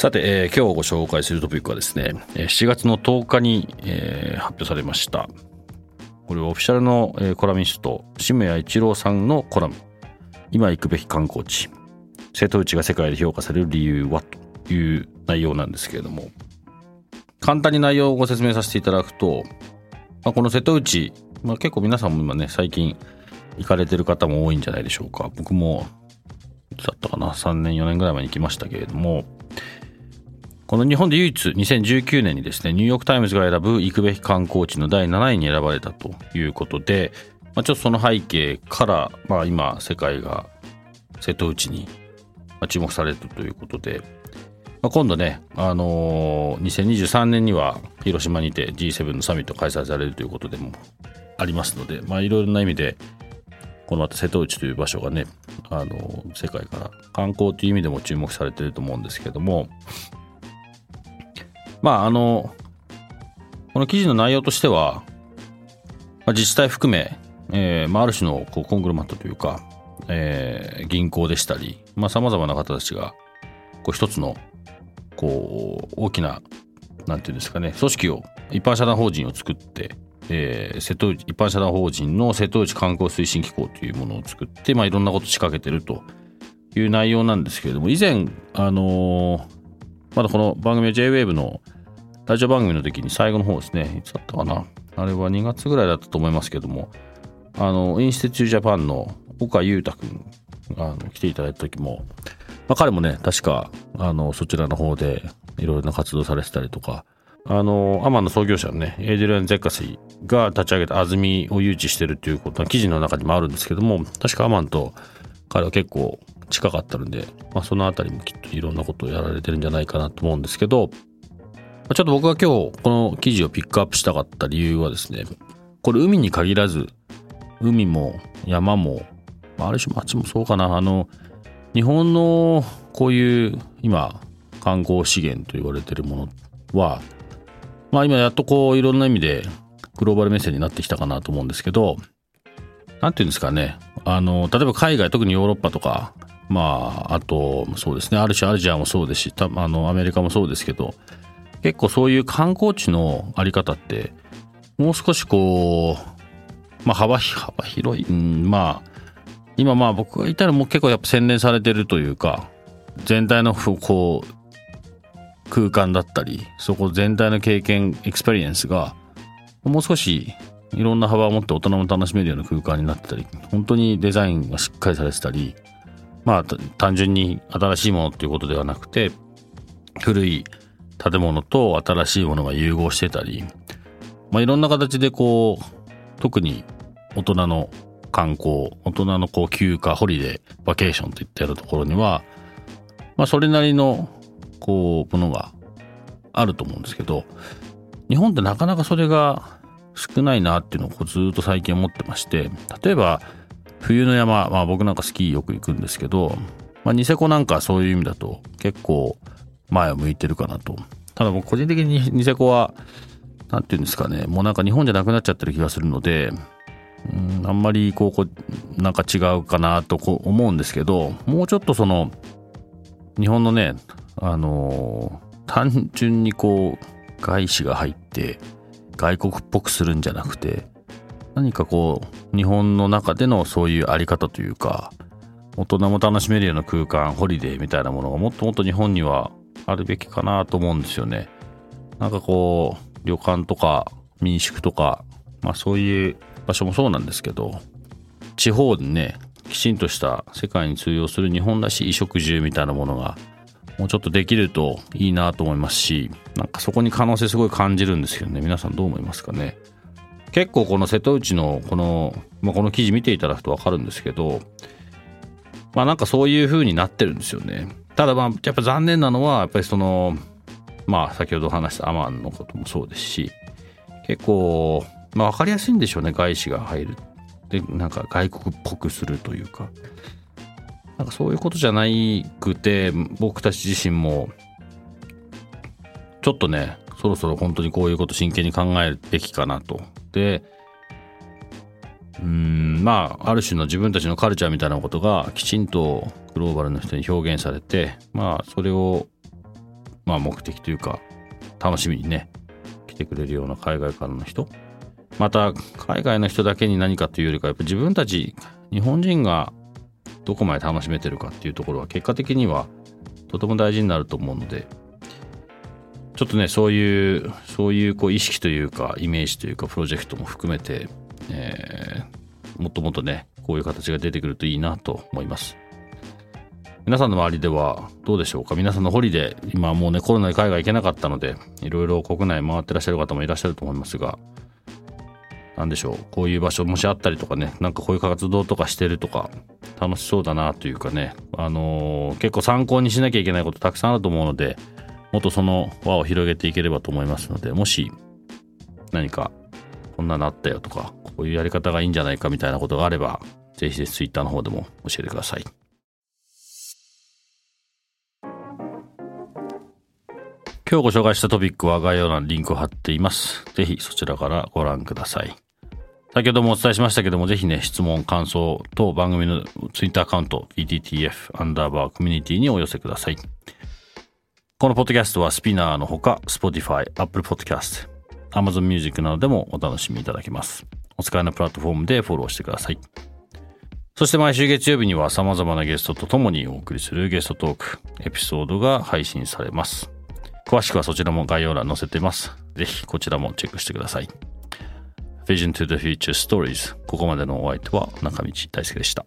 さて、えー、今日ご紹介するトピックはですね7月の10日に、えー、発表されました。これはオフィシャルの、えー、コラムニスト渋谷一郎さんのコラム。今行くべき観光地。瀬戸内が世界で評価される理由は？という内容なんですけれども。簡単に内容をご説明させていただくと、まあ、この瀬戸内、まあ、結構皆さんも今ね最近行かれてる方も多いんじゃないでしょうか。僕もだったかな。3年4年ぐらい前に行きましたけれども。この日本で唯一2019年にですね、ニューヨークタイムズが選ぶ行くべき観光地の第7位に選ばれたということで、まあ、ちょっとその背景から、まあ、今世界が瀬戸内に注目されるということで、まあ、今度ね、あのー、2023年には広島にて G7 のサミット開催されるということでもありますので、まあ、いろいろな意味で、この後瀬戸内という場所がね、あのー、世界から観光という意味でも注目されていると思うんですけども、まあ、あの、この記事の内容としては、まあ、自治体含め、えーまあ、ある種のこうコングルマットというか、えー、銀行でしたり、まあ、様々な方たちが、こう一つの、こう、大きな、なんていうんですかね、組織を、一般社団法人を作って、えー、瀬戸内、一般社団法人の瀬戸内観光推進機構というものを作って、まあ、いろんなことを仕掛けてると。いう内容なんですけれども、以前、あのーまだこの番組は JWAVE のラジオ番組の時に最後の方ですね、いつだったかな。あれは2月ぐらいだったと思いますけども、あの、インステチュージャパンの岡裕太君あの来ていただいた時も、まあ、彼もね、確か、あの、そちらの方でいろいろな活動されてたりとか、あの、アマンの創業者のね、エイデリアン・ゼッカシーが立ち上げた安住を誘致してるっていうことは記事の中にもあるんですけども、確かアマンと彼は結構近かったので、まあ、そのあたりもきっといろんなことをやられてるんじゃないかなと思うんですけど、ちょっと僕が今日この記事をピックアップしたかった理由はですね、これ海に限らず、海も山も、ある種町もそうかな、あの、日本のこういう今観光資源と言われてるものは、まあ今やっとこういろんな意味でグローバル目線になってきたかなと思うんですけど、なんていうんですかね、あの、例えば海外、特にヨーロッパとか、まあ、あと、そうですね、ある種アジアもそうですし、たあの、アメリカもそうですけど、結構そういう観光地のあり方って、もう少しこう、まあ、幅、幅広い、うん、まあ、今まあ僕が言ったらもう結構やっぱ洗練されてるというか、全体のこう、空間だったり、そこ全体の経験、エクスペリエンスが、もう少しいろんな幅を持って大人も楽しめるような空間になってたり、本当にデザインがしっかりされてたり、まあ単純に新しいものっていうことではなくて古い建物と新しいものが融合してたり、まあ、いろんな形でこう特に大人の観光大人のこう休暇ホリデーバケーションといったようなところには、まあ、それなりのこうものがあると思うんですけど日本ってなかなかそれが少ないなっていうのをこうずっと最近思ってまして例えば冬の山、まあ僕なんかスキーよく行くんですけど、まあニセコなんかそういう意味だと結構前を向いてるかなと。ただ僕個人的にニセコは、なんていうんですかね、もうなんか日本じゃなくなっちゃってる気がするので、うん、あんまりこう、なんか違うかなとこう思うんですけど、もうちょっとその、日本のね、あのー、単純にこう、外資が入って、外国っぽくするんじゃなくて、何かこう日本の中でのそういうあり方というか大人も楽しめるような空間ホリデーみたいなものがもっともっと日本にはあるべきかなと思うんですよね。なんかこう旅館とか民宿とか、まあ、そういう場所もそうなんですけど地方でねきちんとした世界に通用する日本らしい衣食住みたいなものがもうちょっとできるといいなと思いますしなんかそこに可能性すごい感じるんですけどね。皆さんどう思いますかね。結構この瀬戸内のこの、まあ、この記事見ていただくと分かるんですけどまあなんかそういう風になってるんですよね。ただまあやっぱ残念なのはやっぱりそのまあ先ほど話したアマンのこともそうですし結構、まあ、分かりやすいんでしょうね外資が入るでなんか外国っぽくするというかなんかそういうことじゃないくて僕たち自身もちょっとねそろそろ本当にこういうこと真剣に考えるべきかなと。でうんまあある種の自分たちのカルチャーみたいなことがきちんとグローバルの人に表現されてまあそれをまあ目的というか楽しみにね来てくれるような海外からの人。また海外の人だけに何かというよりかやっぱ自分たち日本人がどこまで楽しめてるかっていうところは結果的にはとても大事になると思うのでちょっとねそういうそういうこう意識というかイメージというかプロジェクトも含めて、えー、もっともっとねこういう形が出てくるといいなと思います。皆さんの周りではどうでしょうか？皆さんのホリデー今もうねコロナで海外行けなかったのでいろいろ国内回ってらっしゃる方もいらっしゃると思いますが何でしょう？こういう場所もしあったりとかねなんかこういう活動とかしてるとか楽しそうだなというかねあのー、結構参考にしなきゃいけないことたくさんあると思うのでもっとその輪を広げていければと思いますのでもし何かこんなのあったよとかこういうやり方がいいんじゃないかみたいなことがあればぜひぜひ Twitter の方でも教えてください。今日ご紹介したトピックは概要欄にリンクを貼っています。ぜひそちらからご覧ください。先ほどもお伝えしましたけども、ぜひね、質問、感想等番組のツイッターアカウント、PTTF アンダーバーコミュニティにお寄せください。このポッドキャストはスピナーのほか、Spotify、Apple Podcast、Amazon Music などでもお楽しみいただけます。お使いのプラットフォームでフォローしてください。そして毎週月曜日には様々なゲストと共にお送りするゲストトーク、エピソードが配信されます。詳しくはそちらも概要欄載せています。ぜひこちらもチェックしてください。Vision to the Future Stories ここまでのお相手は中道大輔でした。